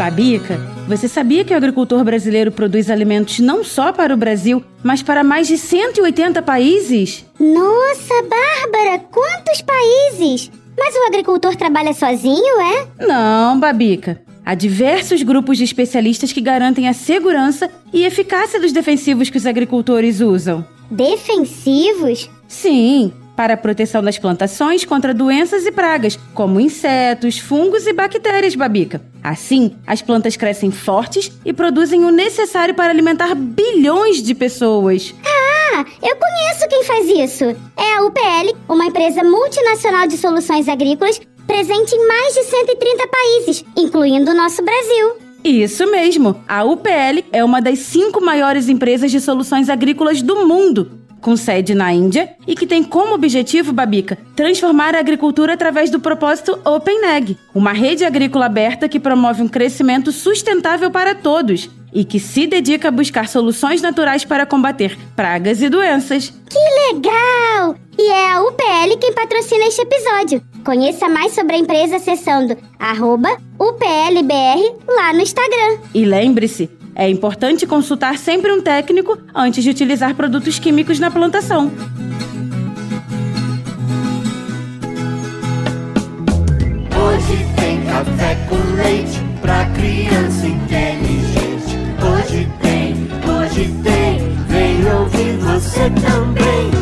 Babica, você sabia que o agricultor brasileiro produz alimentos não só para o Brasil, mas para mais de 180 países? Nossa, Bárbara, quantos países! Mas o agricultor trabalha sozinho, é? Não, Babica. Há diversos grupos de especialistas que garantem a segurança e eficácia dos defensivos que os agricultores usam. Defensivos? Sim, para a proteção das plantações contra doenças e pragas, como insetos, fungos e bactérias, Babica. Assim, as plantas crescem fortes e produzem o necessário para alimentar bilhões de pessoas. Ah, eu conheço quem faz isso. É a UPL, uma empresa multinacional de soluções agrícolas presente em mais de 130 países, incluindo o nosso Brasil. Isso mesmo! A UPL é uma das cinco maiores empresas de soluções agrícolas do mundo com sede na Índia e que tem como objetivo, Babica, transformar a agricultura através do propósito OpenAg, uma rede agrícola aberta que promove um crescimento sustentável para todos e que se dedica a buscar soluções naturais para combater pragas e doenças. Que legal! E é a UPL quem patrocina este episódio. Conheça mais sobre a empresa acessando UPLBR lá no Instagram. E lembre-se, é importante consultar sempre um técnico antes de utilizar produtos químicos na plantação. Hoje tem café com leite pra criança inteligente. Hoje tem, hoje tem, vem ouvir você também.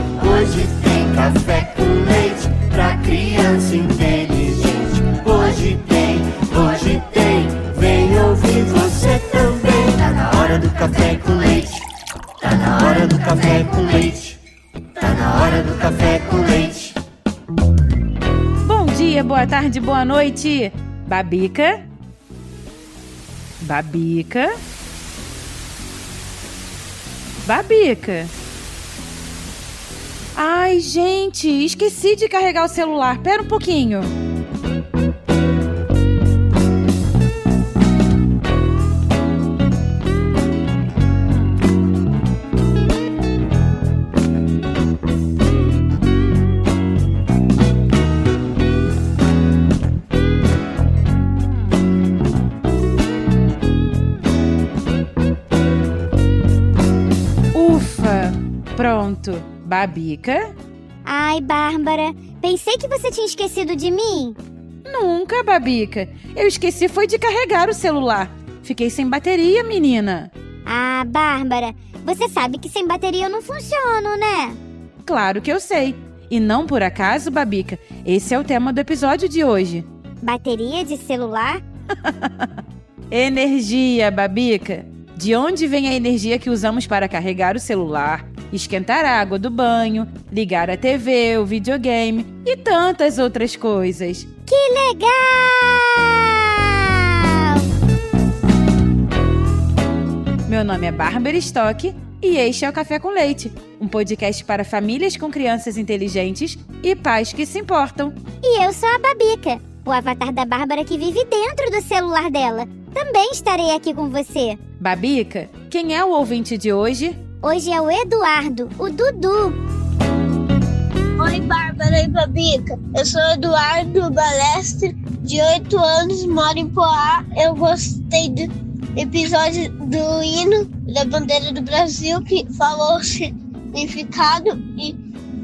Café com leite. Tá na hora do café com leite. Bom dia, boa tarde, boa noite. Babica. Babica. Babica. Ai, gente, esqueci de carregar o celular. Pera um pouquinho. Babica? Ai, Bárbara, pensei que você tinha esquecido de mim. Nunca, Babica. Eu esqueci foi de carregar o celular. Fiquei sem bateria, menina. Ah, Bárbara, você sabe que sem bateria eu não funciono, né? Claro que eu sei. E não por acaso, Babica, esse é o tema do episódio de hoje. Bateria de celular? Energia, Babica. De onde vem a energia que usamos para carregar o celular, esquentar a água do banho, ligar a TV, o videogame e tantas outras coisas? Que legal! Meu nome é Bárbara Stock e este é o Café com Leite, um podcast para famílias com crianças inteligentes e pais que se importam. E eu sou a Babica, o avatar da Bárbara que vive dentro do celular dela. Também estarei aqui com você. Babica, quem é o ouvinte de hoje? Hoje é o Eduardo, o Dudu. Oi, Bárbara e Babica. Eu sou Eduardo Balestre, de 8 anos, moro em Poá. Eu gostei do episódio do hino da bandeira do Brasil, que falou o significado. E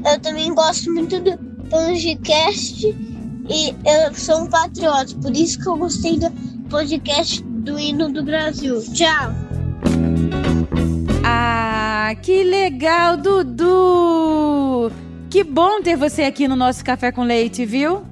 eu também gosto muito do podcast. E eu sou um patriota, por isso que eu gostei do podcast do hino do Brasil. Tchau! Ah, que legal, Dudu! Que bom ter você aqui no nosso Café com Leite, viu?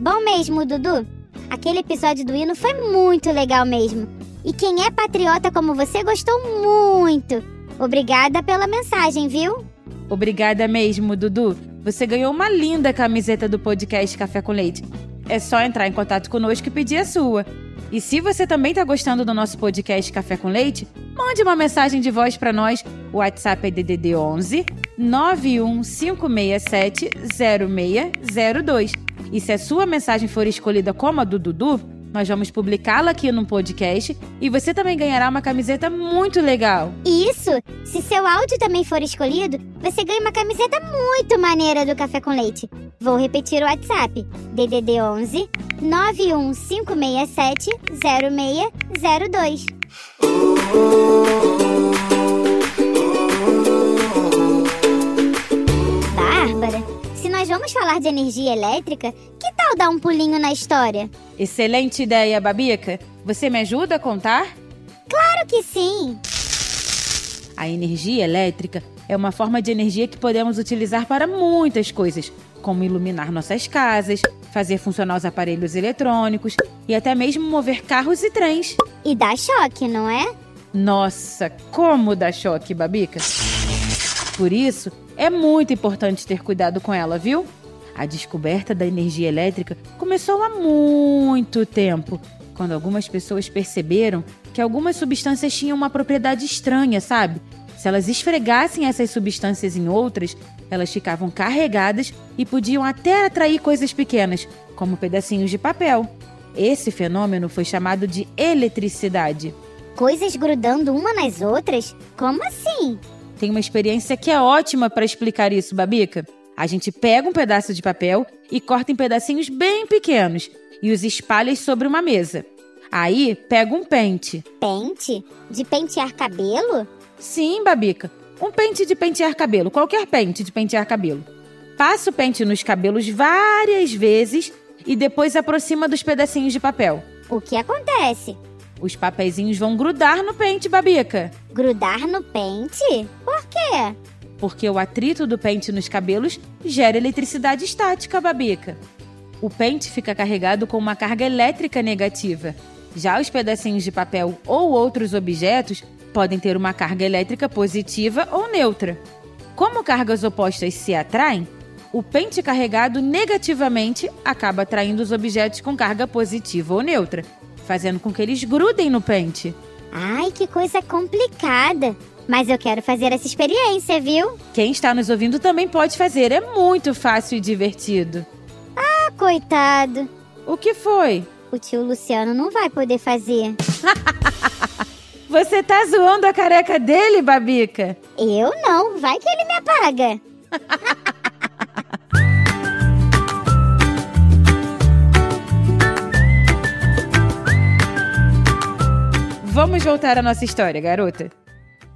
Bom mesmo, Dudu. Aquele episódio do hino foi muito legal mesmo. E quem é patriota como você gostou muito. Obrigada pela mensagem, viu? Obrigada mesmo, Dudu. Você ganhou uma linda camiseta do podcast Café com Leite. É só entrar em contato conosco e pedir a sua. E se você também está gostando do nosso podcast Café com Leite, mande uma mensagem de voz para nós. O WhatsApp é DDD 11 91567 0602. E se a sua mensagem for escolhida como a do Dudu, Nós vamos publicá-la aqui no podcast e você também ganhará uma camiseta muito legal. Isso! Se seu áudio também for escolhido, você ganha uma camiseta muito maneira do Café com Leite. Vou repetir o WhatsApp: DDD 11 91567 0602. Falar de energia elétrica, que tal dar um pulinho na história? Excelente ideia, Babica. Você me ajuda a contar? Claro que sim! A energia elétrica é uma forma de energia que podemos utilizar para muitas coisas, como iluminar nossas casas, fazer funcionar os aparelhos eletrônicos e até mesmo mover carros e trens. E dá choque, não é? Nossa, como dá choque, Babica! Por isso, é muito importante ter cuidado com ela, viu? A descoberta da energia elétrica começou há muito tempo, quando algumas pessoas perceberam que algumas substâncias tinham uma propriedade estranha, sabe? Se elas esfregassem essas substâncias em outras, elas ficavam carregadas e podiam até atrair coisas pequenas, como pedacinhos de papel. Esse fenômeno foi chamado de eletricidade. Coisas grudando uma nas outras? Como assim? Tem uma experiência que é ótima para explicar isso, Babica. A gente pega um pedaço de papel e corta em pedacinhos bem pequenos e os espalha sobre uma mesa. Aí pega um pente. Pente? De pentear cabelo? Sim, Babica. Um pente de pentear cabelo, qualquer pente de pentear cabelo. Passa o pente nos cabelos várias vezes e depois aproxima dos pedacinhos de papel. O que acontece? Os papeizinhos vão grudar no pente, Babica. Grudar no pente? Por quê? Porque o atrito do pente nos cabelos gera eletricidade estática, Babica. O pente fica carregado com uma carga elétrica negativa. Já os pedacinhos de papel ou outros objetos podem ter uma carga elétrica positiva ou neutra. Como cargas opostas se atraem, o pente carregado negativamente acaba atraindo os objetos com carga positiva ou neutra, fazendo com que eles grudem no pente. Ai, que coisa complicada! Mas eu quero fazer essa experiência, viu? Quem está nos ouvindo também pode fazer, é muito fácil e divertido. Ah, coitado! O que foi? O tio Luciano não vai poder fazer. Você tá zoando a careca dele, Babica? Eu não, vai que ele me apaga. Vamos voltar à nossa história, garota.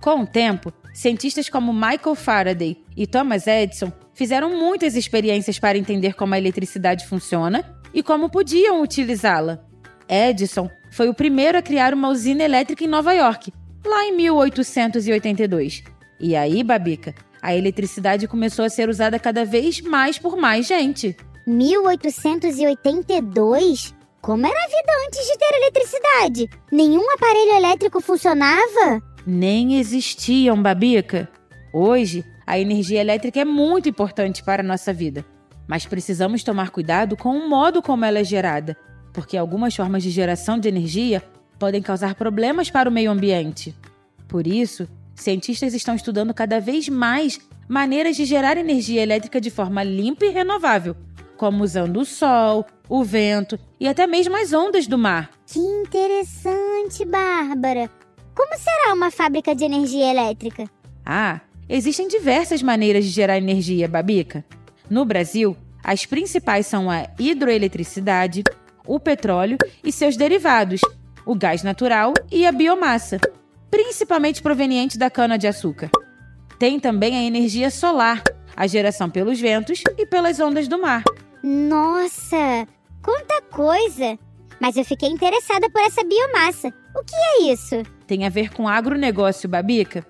Com o tempo, cientistas como Michael Faraday e Thomas Edison fizeram muitas experiências para entender como a eletricidade funciona e como podiam utilizá-la. Edison foi o primeiro a criar uma usina elétrica em Nova York, lá em 1882. E aí, Babica, a eletricidade começou a ser usada cada vez mais por mais gente. 1882? Como era a vida antes de ter eletricidade? Nenhum aparelho elétrico funcionava? Nem existiam, Babica. Hoje, a energia elétrica é muito importante para a nossa vida, mas precisamos tomar cuidado com o modo como ela é gerada, porque algumas formas de geração de energia podem causar problemas para o meio ambiente. Por isso, cientistas estão estudando cada vez mais maneiras de gerar energia elétrica de forma limpa e renovável, como usando o sol, o vento e até mesmo as ondas do mar. Que interessante, Bárbara. Como será uma fábrica de energia elétrica? Ah, existem diversas maneiras de gerar energia, Babica. No Brasil, as principais são a hidroeletricidade, o petróleo e seus derivados, o gás natural e a biomassa, principalmente proveniente da cana-de-açúcar. Tem também a energia solar, a geração pelos ventos e pelas ondas do mar. Nossa, quanta coisa! Mas eu fiquei interessada por essa biomassa. O que é isso? Tem a ver com agronegócio, Babica.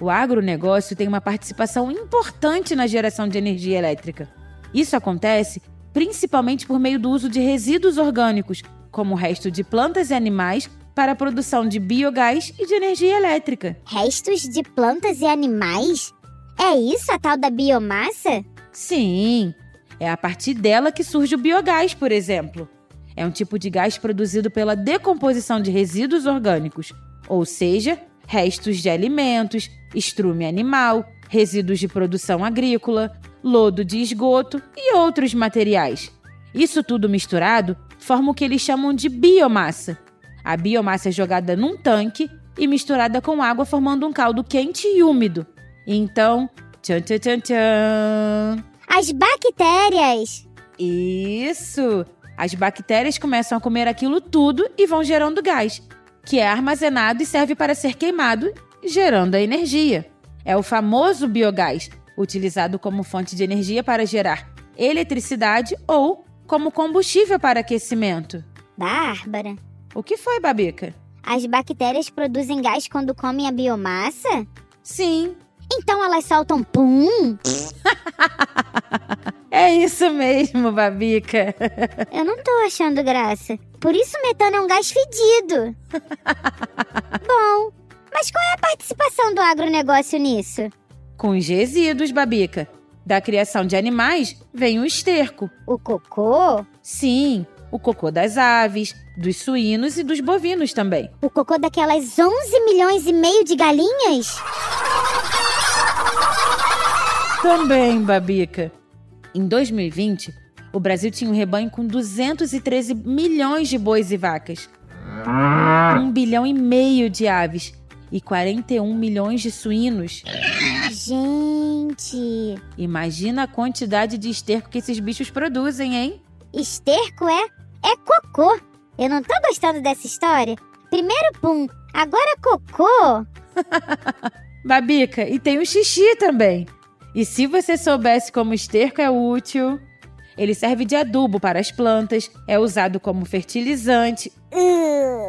O agronegócio tem uma participação importante na geração de energia elétrica. Isso acontece principalmente por meio do uso de resíduos orgânicos, como o resto de plantas e animais, para a produção de biogás e de energia elétrica. Restos de plantas e animais? É isso a tal da biomassa? Sim, é a partir dela que surge o biogás, por exemplo. É um tipo de gás produzido pela decomposição de resíduos orgânicos, ou seja, restos de alimentos, estrume animal, resíduos de produção agrícola, lodo de esgoto e outros materiais. Isso tudo misturado forma o que eles chamam de biomassa. A biomassa é jogada num tanque e misturada com água, formando um caldo quente e úmido. Então, tchan tchan tchan tchan. As bactérias! Isso! As bactérias começam a comer aquilo tudo e vão gerando gás, que é armazenado e serve para ser queimado, gerando a energia. É o famoso biogás, utilizado como fonte de energia para gerar eletricidade ou como combustível para aquecimento. Bárbara, O que foi, Babica? as bactérias produzem gás quando comem a biomassa? Sim, Então elas soltam pum? é isso mesmo, Babica. Eu não tô achando graça. Por isso metano é um gás fedido. Bom, mas qual é a participação do agronegócio nisso? Com os resíduos, Babica. Da criação de animais vem o esterco. O cocô? Sim, o cocô das aves, dos suínos e dos bovinos também. O cocô daquelas 11 milhões e meio de galinhas? Também, Babica. Em 2020, o Brasil tinha um rebanho com 213 milhões de bois e vacas, um bilhão e meio de aves e 41 milhões de suínos. Gente, Imagina a quantidade de esterco que esses bichos produzem, hein? esterco é? É cocô. Eu não tô gostando dessa história. Primeiro pum, agora cocô. Babica, e tem o xixi também. E se você soubesse como o esterco é útil, ele serve de adubo para as plantas, é usado como fertilizante.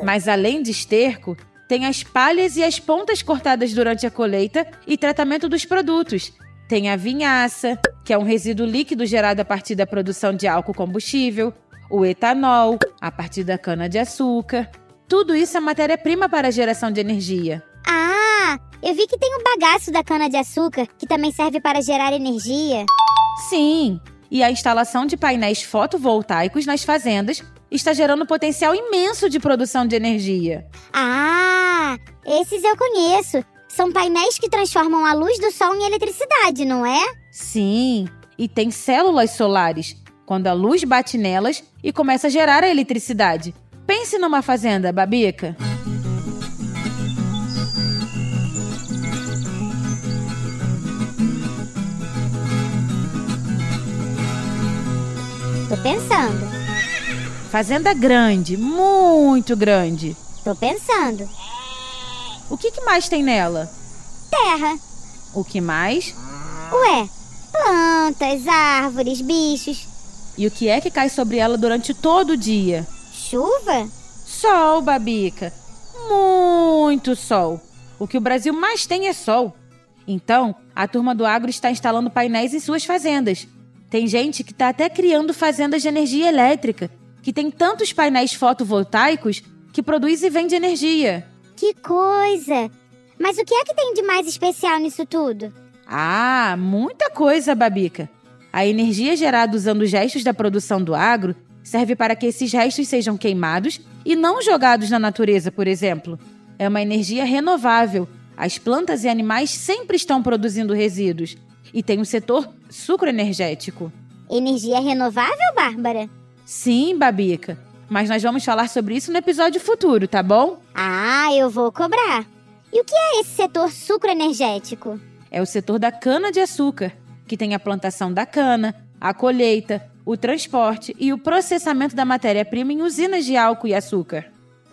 Mas além de esterco, tem as palhas e as pontas cortadas durante a colheita e tratamento dos produtos. Tem a vinhaça, que é um resíduo líquido gerado a partir da produção de álcool combustível, o etanol, a partir da cana-de-açúcar. Tudo isso é matéria-prima para a geração de energia. Ah, eu vi que tem o bagaço da cana-de-açúcar, que também serve para gerar energia. Sim, e a instalação de painéis fotovoltaicos nas fazendas está gerando potencial imenso de produção de energia. Ah, esses eu conheço. São painéis que transformam a luz do sol em eletricidade, não é? Sim, e tem células solares, quando a luz bate nelas e começa a gerar a eletricidade. Pense numa fazenda, Babica. Tô pensando, Fazenda grande, muito grande. tô pensando. O que, que mais tem nela? Terra. O que mais? Ué, plantas, árvores, bichos, E o que é que cai sobre ela durante todo o dia? chuva? Sol, Babica. Muito sol. O que o Brasil mais tem é sol. Então, a turma do agro está instalando painéis em suas fazendas. Tem gente que está até criando fazendas de energia elétrica, que tem tantos painéis fotovoltaicos que produz e vende energia. Que coisa! Mas o que é que tem de mais especial nisso tudo? Ah, muita coisa, Babica. A energia gerada usando os restos da produção do agro serve para que esses restos sejam queimados e não jogados na natureza, por exemplo. É uma energia renovável. As plantas e animais sempre estão produzindo resíduos. E tem o setor sucroenergético. Energia renovável, Bárbara? Sim, Babica. Mas nós vamos falar sobre isso no episódio futuro, tá bom? Ah, eu vou cobrar. E o que é esse setor sucroenergético? é o setor da cana-de-açúcar, que tem a plantação da cana, a colheita, o transporte e o processamento da matéria-prima em usinas de álcool e açúcar.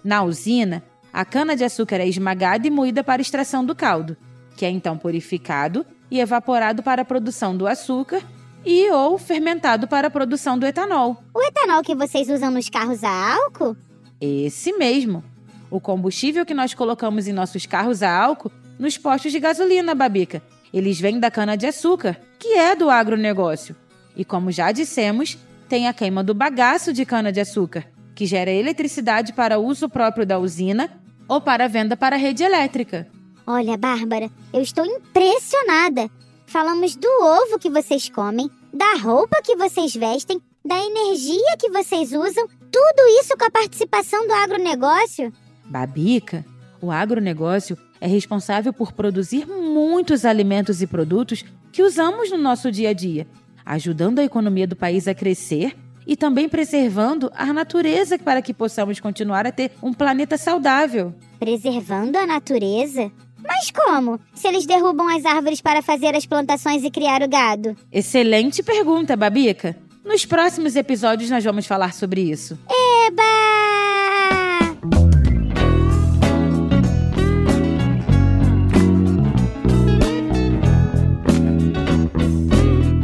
Na usina, a cana-de-açúcar é esmagada e moída para extração do caldo, que é então purificado e evaporado para a produção do açúcar e ou fermentado para a produção do etanol. O etanol que vocês usam nos carros a álcool? Esse mesmo. O combustível que nós colocamos em nossos carros a álcool nos postos de gasolina, Babica. Eles vêm da cana-de-açúcar, que é do agronegócio. E como já dissemos, tem a queima do bagaço de cana-de-açúcar, que gera eletricidade para uso próprio da usina ou para venda para a rede elétrica. Olha, Bárbara, eu estou impressionada. Falamos do ovo que vocês comem, da roupa que vocês vestem, da energia que vocês usam, tudo isso com a participação do agronegócio. Babica, o agronegócio é responsável por produzir muitos alimentos e produtos que usamos no nosso dia a dia, ajudando a economia do país a crescer e também preservando a natureza para que possamos continuar a ter um planeta saudável. Preservando a natureza? Mas como? Se eles derrubam as árvores para fazer as plantações e criar o gado? Excelente pergunta, Babica. Nos próximos episódios nós vamos falar sobre isso. Eba!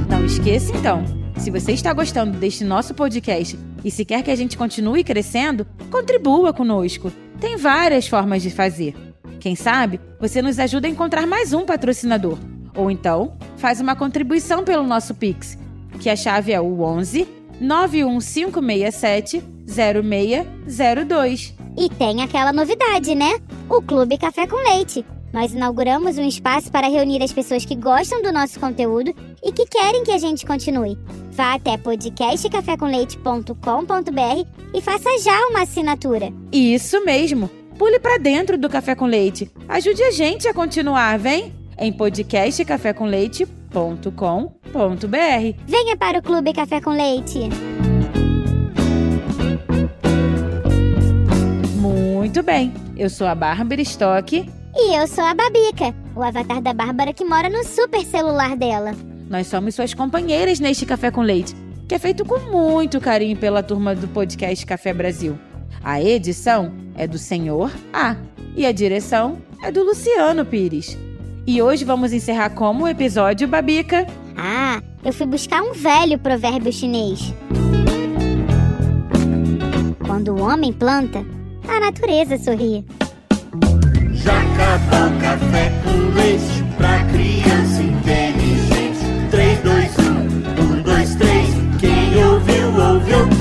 Não esqueça então, se você está gostando deste nosso podcast e se quer que a gente continue crescendo, contribua conosco. Tem várias formas de fazer. Quem sabe você nos ajuda a encontrar mais um patrocinador. Ou então, faz uma contribuição pelo nosso Pix, que a chave é o 11 91567 0602. E tem aquela novidade, né? O Clube Café com Leite. Nós inauguramos um espaço para reunir as pessoas que gostam do nosso conteúdo e que querem que a gente continue. Vá até podcastcafécomleite.com.br e faça já uma assinatura. Isso mesmo! Pule para dentro do Café com Leite. Ajude a gente a continuar, vem? Em podcastcafécomleite.com.br. Venha para o Clube Café com Leite. Muito bem, eu sou a Bárbara Stock. E eu sou a Babica, o avatar da Bárbara que mora no super celular dela. Nós somos suas companheiras neste Café com Leite, que é feito com muito carinho pela turma do podcast Café Brasil. A edição é do Senhor A e a direção é do Luciano Pires. E hoje vamos encerrar como o episódio Babica. Ah, eu fui buscar um velho provérbio chinês. Quando o homem planta, a natureza sorri. Já acabou café com leite pra criança inteligente. 3, 2, 1, 1, 2, 3. Quem ouviu, ouve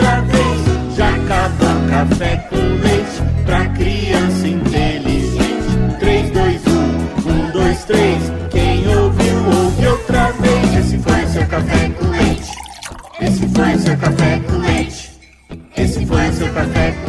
café com leite pra criança inteligente. 3, 2, 1, 1, 2, 3. Quem ouviu, ouve outra vez. Esse foi seu café com leite. Esse foi seu café com leite. Esse foi seu café com leite.